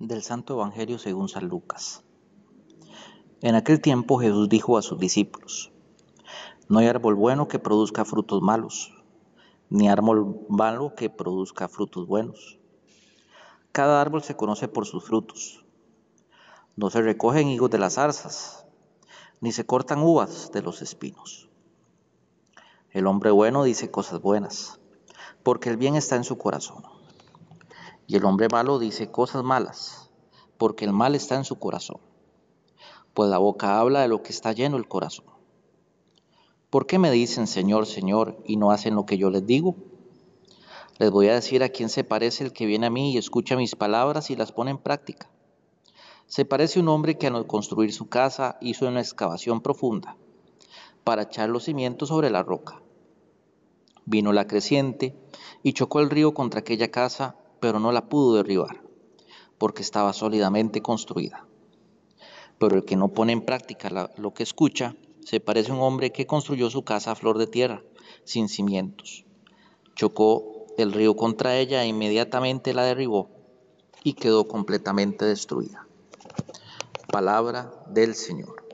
Del Santo Evangelio según San Lucas. En aquel tiempo Jesús dijo a sus discípulos, No hay árbol bueno que produzca frutos malos, ni árbol malo que produzca frutos buenos. Cada árbol se conoce por sus frutos. No se recogen higos de las zarzas, ni se cortan uvas de los espinos. El hombre bueno dice cosas buenas, porque el bien está en su corazón y el hombre malo dice cosas malas, porque el mal está en su corazón. Pues la boca habla de lo que está lleno el corazón. ¿Por qué me dicen Señor, Señor y no hacen lo que yo les digo? Les voy a decir a quién se parece el que viene a mí y escucha mis palabras y las pone en práctica. Se parece un hombre que al construir su casa hizo una excavación profunda para echar los cimientos sobre la roca. Vino la creciente y chocó el río contra aquella casa pero no la pudo derribar, porque estaba sólidamente construida. Pero el que no pone en práctica lo que escucha, se parece a un hombre que construyó su casa a flor de tierra, sin cimientos. Chocó el río contra ella e inmediatamente la derribó y quedó completamente destruida. Palabra del Señor.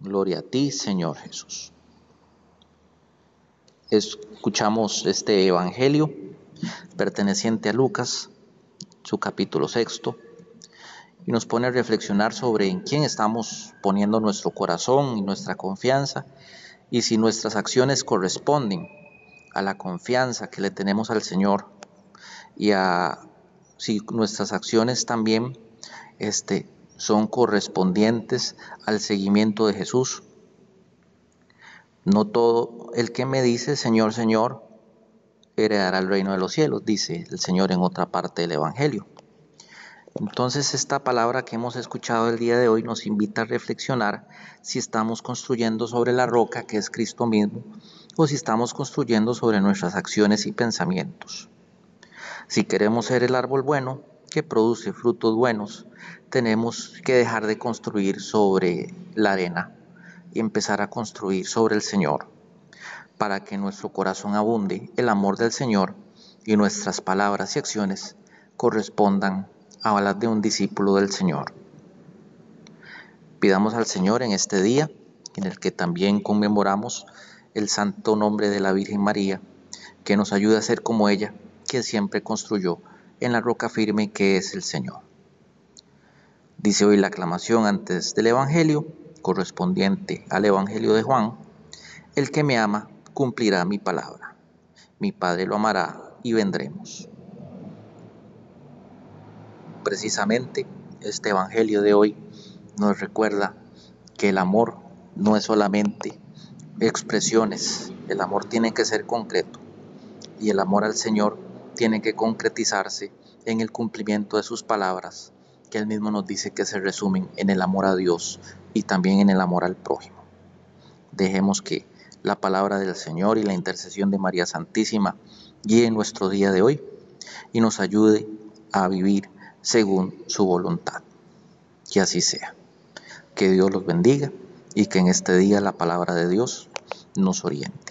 Gloria a ti, Señor Jesús. Escuchamos este Evangelio perteneciente a Lucas, su capítulo sexto, y nos pone a reflexionar sobre en quién estamos poniendo nuestro corazón y nuestra confianza y si nuestras acciones corresponden a la confianza que le tenemos al Señor y a si nuestras acciones también este, son correspondientes al seguimiento de Jesús. No todo el que me dice Señor, Señor, heredará el reino de los cielos, dice el Señor en otra parte del Evangelio. Entonces esta palabra que hemos escuchado el día de hoy nos invita a reflexionar si estamos construyendo sobre la roca que es Cristo mismo o si estamos construyendo sobre nuestras acciones y pensamientos. Si queremos ser el árbol bueno que produce frutos buenos, tenemos que dejar de construir sobre la arena y empezar a construir sobre el Señor para que nuestro corazón abunde el amor del Señor y nuestras palabras y acciones correspondan a las de un discípulo del Señor. Pidamos al Señor en este día, en el que también conmemoramos el santo nombre de la Virgen María, que nos ayude a ser como ella, que siempre construyó en la roca firme que es el Señor. Dice hoy la aclamación antes del Evangelio, correspondiente al Evangelio de Juan, el que me ama cumplirá mi palabra. Mi Padre lo amará y vendremos. Precisamente este Evangelio de hoy nos recuerda que el amor no es solamente expresiones, el amor tiene que ser concreto y el amor al Señor tiene que concretizarse en el cumplimiento de sus palabras, que Él mismo nos dice que se resumen en el amor a Dios y también en el amor al prójimo. Dejemos que la palabra del Señor y la intercesión de María Santísima guíe nuestro día de hoy y nos ayude a vivir según su voluntad. Que así sea. Que Dios los bendiga y que en este día la palabra de Dios nos oriente.